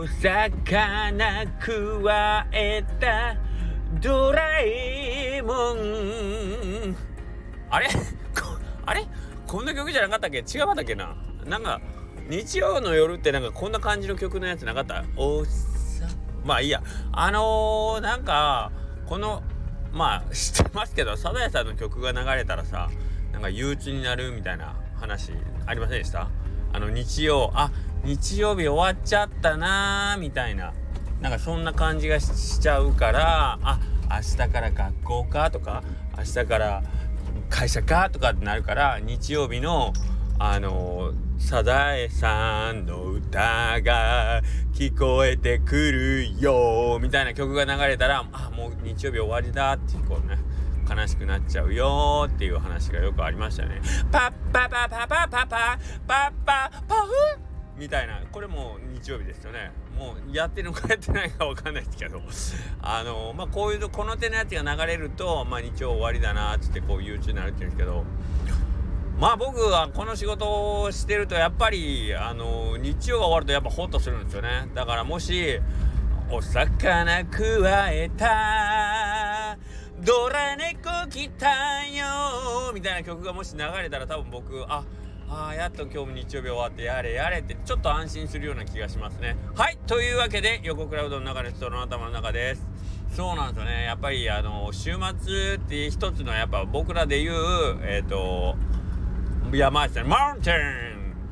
お魚くわえたドラえもん。あれ？あれ？こんな曲じゃなかったっけ？違かったっけな？なんか日曜の夜ってなんかこんな感じの曲のやつなかった？おさまあいいや。あのー、なんかこのまあ知ってますけどサザエさんの曲が流れたらさなんか憂鬱になるみたいな話ありませんでした？あの日曜あ日曜日終わっちゃったなーみたいななんかそんな感じがしちゃうからあ明日から学校かとか明日から会社かとかってなるから日曜日のあのサザエさんの歌が聞こえてくるよみたいな曲が流れたらあもう日曜日終わりだってこうね悲しくなっちゃうよっていう話がよくありましたね。パッパパパパパパパパみたいな。これも日曜日ですよね。もうやってるのかやってないかわかんないですけど。あのまあこういうこの手のやつが流れるとまあ日曜終わりだなっつってこう憂鬱になるっていうんですけど。まあ僕はこの仕事をしてるとやっぱりあの日曜が終わるとやっぱホッとするんですよね。だからもしお魚くわえた。ドラ猫来たよみたいな曲がもし流れたら多分僕あああやっと今日も日曜日終わってやれやれってちょっと安心するような気がしますね。はいというわけで横クラウドの中の人の頭の中です。そうなんですよね。やっぱりあの週末って一つのやっぱ僕らで言うえっ、ー、と山ですねマウンテ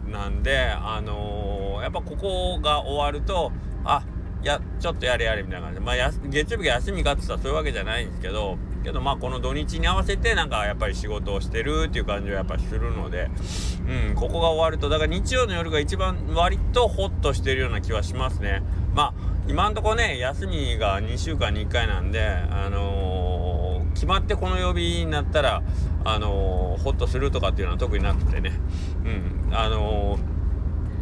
ンなんであのー、やっぱここが終わるとあやちょっとやれやれみたいな感じで。まあ月曜日が休みかって言ったらそういうわけじゃないんですけどけどまあこの土日に合わせてなんかやっぱり仕事をしてるっていう感じはやっぱするのでうんここが終わるとだから日曜の夜が一番割とホッとしてるような気はしますね。まあ今んとこね休みが2週間に1回なんであのー、決まってこの曜日になったらあのー、ホッとするとかっていうのは特になくてね。うんあのー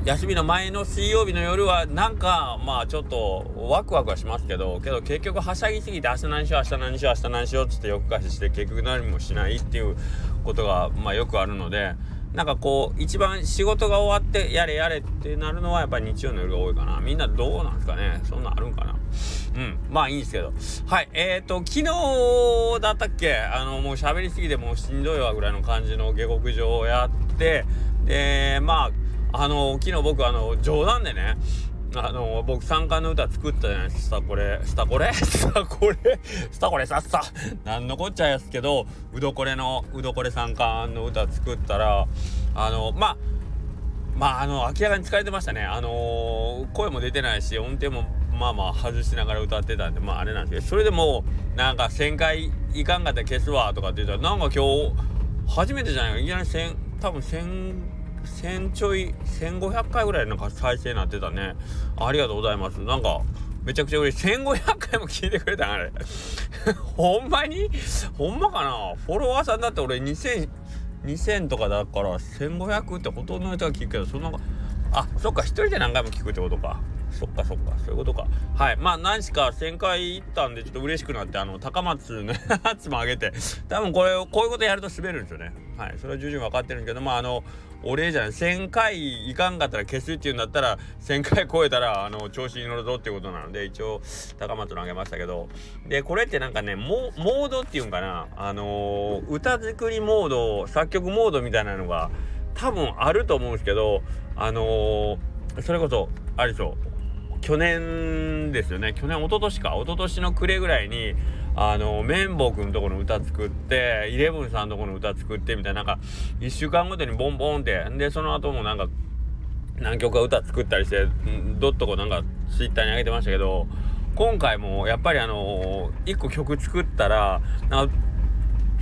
休みの前の水曜日の夜はなんかまあちょっとワクワクはしますけどけど結局はしゃぎすぎて明日何しよう明日何しよう明日何しようっつって夜更かしして結局何もしないっていうことがまあよくあるのでなんかこう一番仕事が終わってやれやれってなるのはやっぱり日曜の夜が多いかな。みんなどうなんですかね？そんなんあるんかな？うん。まあいいんですけど。はい。えーと昨日だったっけ？あのもう喋りすぎてもうしんどいわぐらいの感じの下克上をやってでまああの昨日僕あの冗談でねあの僕三冠の歌作ったじゃないですかこれ。スタコレスタコレスタコレさっさ。なんのこっちゃやすけどうどこれのうどこれ三冠の歌作ったらあのまあまああの明らかに疲れてましたね。あの声も出てないし音程もまあまあ外しながら歌ってたんでまああれなんですけどそれでもなんか1000回いかんかったら消すわとかって言ったらなんか今日初めてじゃないかいきなり1000多分1000 1000ちょい1500回ぐらいなんか再生になってたね。ありがとうございます。なんかめちゃくちゃ嬉しい。1500回も聞いてくれたんあれ。ほんまに？ほんまかな？フォロワーさんだって俺2000 2000とかだから1500ってほとんどの人が聞くけどそんなあそっか1人で何回も聞くってことか。そっかそっかそういうことか。はい。まあ何しか1000回行ったんでちょっと嬉しくなってあの高松のやつも上げて多分これこういうことやると滑るんですよね。はい。それは重々に分かってるんですけどまああのお礼じゃない。1000回いかんかったら消すっていうんだったら1000回超えたらあの調子に乗るぞっていうことなので一応高松のあげましたけど。でこれってなんかねモードっていうんかな。あのー、歌作りモード作曲モードみたいなのが多分あると思うんですけどあのー、それこそありそう去年ですよね。去年一昨年か。一昨年の暮れぐらいにあの綿棒くんとこの歌作ってイレブンさんとこの歌作ってみたいななんか1週間ごとにボンボンって。でその後もなんか何曲か歌作ったりしてどっとこなんかツイッターに上げてましたけど今回もやっぱりあの1個曲作ったらなんか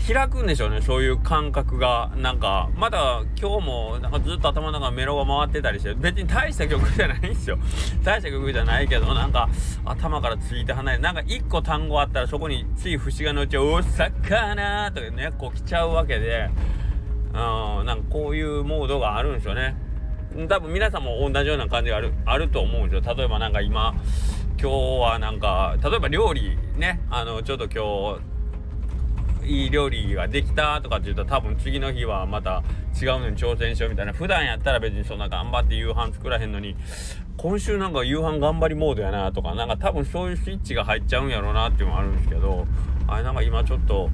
開くんでしょうねそういう感覚が。なんかまだ今日もなんかずっと頭の中メロが回ってたりして別に大した曲じゃないんですよ。大した曲じゃないけどなんか頭からついて離れなんか1個単語あったらそこについ節がのうち「お魚」とかねこう来ちゃうわけでうんなんかこういうモードがあるんですよね。多分皆さんも同じような感じがあるあると思うんですよ。例えばなんか今今日はなんか例えば料理ねあのちょっと今日いい料理ができたとかって言うと多分次の日はまた違うのに挑戦しようみたいな。普段やったら別にそんな頑張って夕飯作らへんのに今週なんか夕飯頑張りモードやなとかなんか多分そういうスイッチが入っちゃうんやろうなっていうのもあるんですけどあれなんか今ちょっと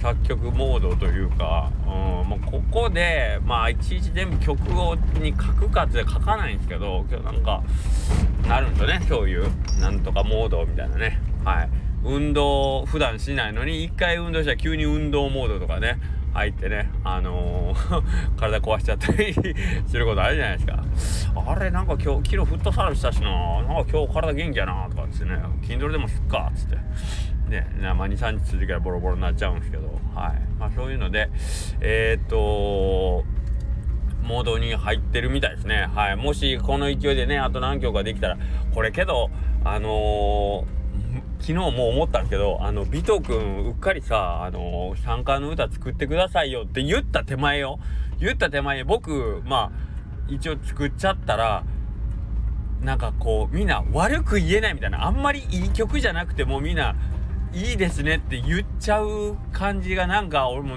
作曲モードというか、うんまあ、ここでまあいちいち全部曲をに書くかって書かないんですけど今日なんかなるんですよねそういうなんとかモードみたいなね。はい。運動普段しないのに一回運動したら急に運動モードとかね入ってねあのー、体壊しちゃったりすることあるじゃないですか。あれなんか今日昨日フットサルしたしな。なんか今日体元気やなとかっつってね。筋トレでもすっかっつって。ねまあ23日続けばボロボロになっちゃうんですけど。はい。まあそういうのでえー、っとモードに入ってるみたいですね。はい。もしこの勢いでねあと何曲かできたらこれけどあのー昨日も思ったんですけど、あの、ビト君、うっかりさ、あの、参加の歌作ってくださいよって言った手前よ。言った手前、僕、まあ、一応作っちゃったら、なんかこう、みんな悪く言えないみたいな、あんまりいい曲じゃなくてもみんな、いいですねって言っちゃう感じがなんか、俺も、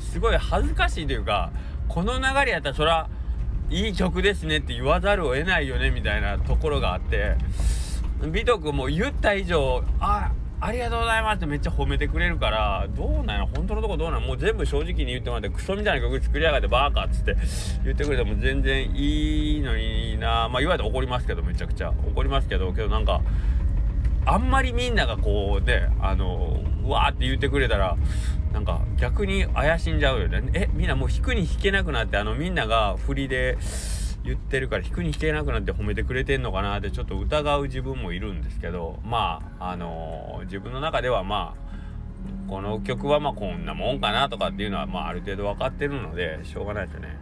すごい恥ずかしいというか、この流れやったらそら、いい曲ですねって言わざるを得ないよねみたいなところがあって、美徳も言った以上あありがとうございますってめっちゃ褒めてくれるからどうなんや本当のとこどうなんもう全部正直に言ってもらってクソみたいな曲作りやがってバーカっつって言ってくれても全然いいのにな。まあ言われて怒りますけどめちゃくちゃ。怒りますけどけどなんかあんまりみんながこうねあのうわーって言ってくれたらなんか逆に怪しんじゃうよね。えみんなもう弾くに弾けなくなってあのみんなが振りで言ってるから引くに引けなくなって褒めてくれてんのかなってちょっと疑う自分もいるんですけどまああのー、自分の中ではまあこの曲はまあこんなもんかなとかっていうのはまあある程度分かってるのでしょうがないですね。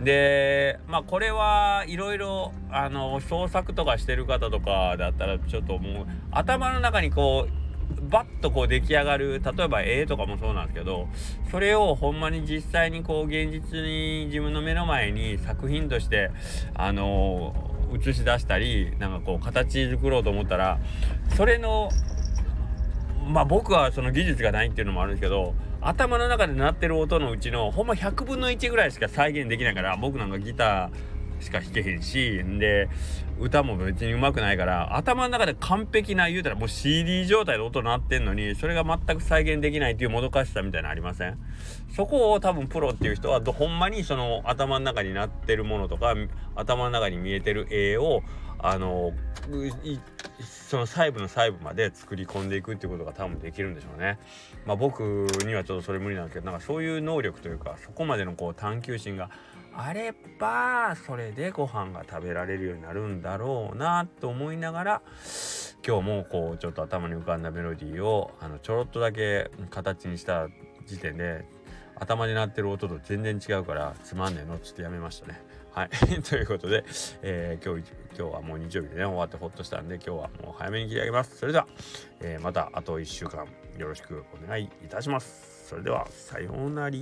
でまあこれはいろいろあの創作とかしてる方とかだったらちょっともう頭の中にこうバッとこう出来上がる例えば絵とかもそうなんですけどそれをほんまに実際にこう現実に自分の目の前に作品としてあの、映し出したりなんかこう形作ろうと思ったらそれのまあ僕はその技術がないっていうのもあるんですけど頭の中で鳴ってる音のうちのほんま100分の1ぐらいしか再現できないから僕なんかギターしか弾けへんしで歌も別にうまくないから頭の中で完璧な言うたらもう CD 状態で音鳴ってんのにそれが全く再現できないっていうもどかしさみたいなのありません？そこを多分プロっていう人はほんまにその頭の中になってるものとか頭の中に見えてる絵をあのその細部の細部まで作り込んでいくっていうことが多分できるんでしょうね。まあ僕にはちょっとそれ無理なんですけどなんかそういう能力というかそこまでのこう探求心があればそれでご飯が食べられるようになるんだろうなと思いながら今日もこうちょっと頭に浮かんだメロディーをあのちょろっとだけ形にした時点で頭になってる音と全然違うからつまんねえの？っつってやめましたね。はい。ということで、えー、今日、今日はもう日曜日でね、終わってほっとしたんで、今日はもう早めに切り上げます。それでは、えー、またあと1週間よろしくお願いいたします。それでは、さようなら。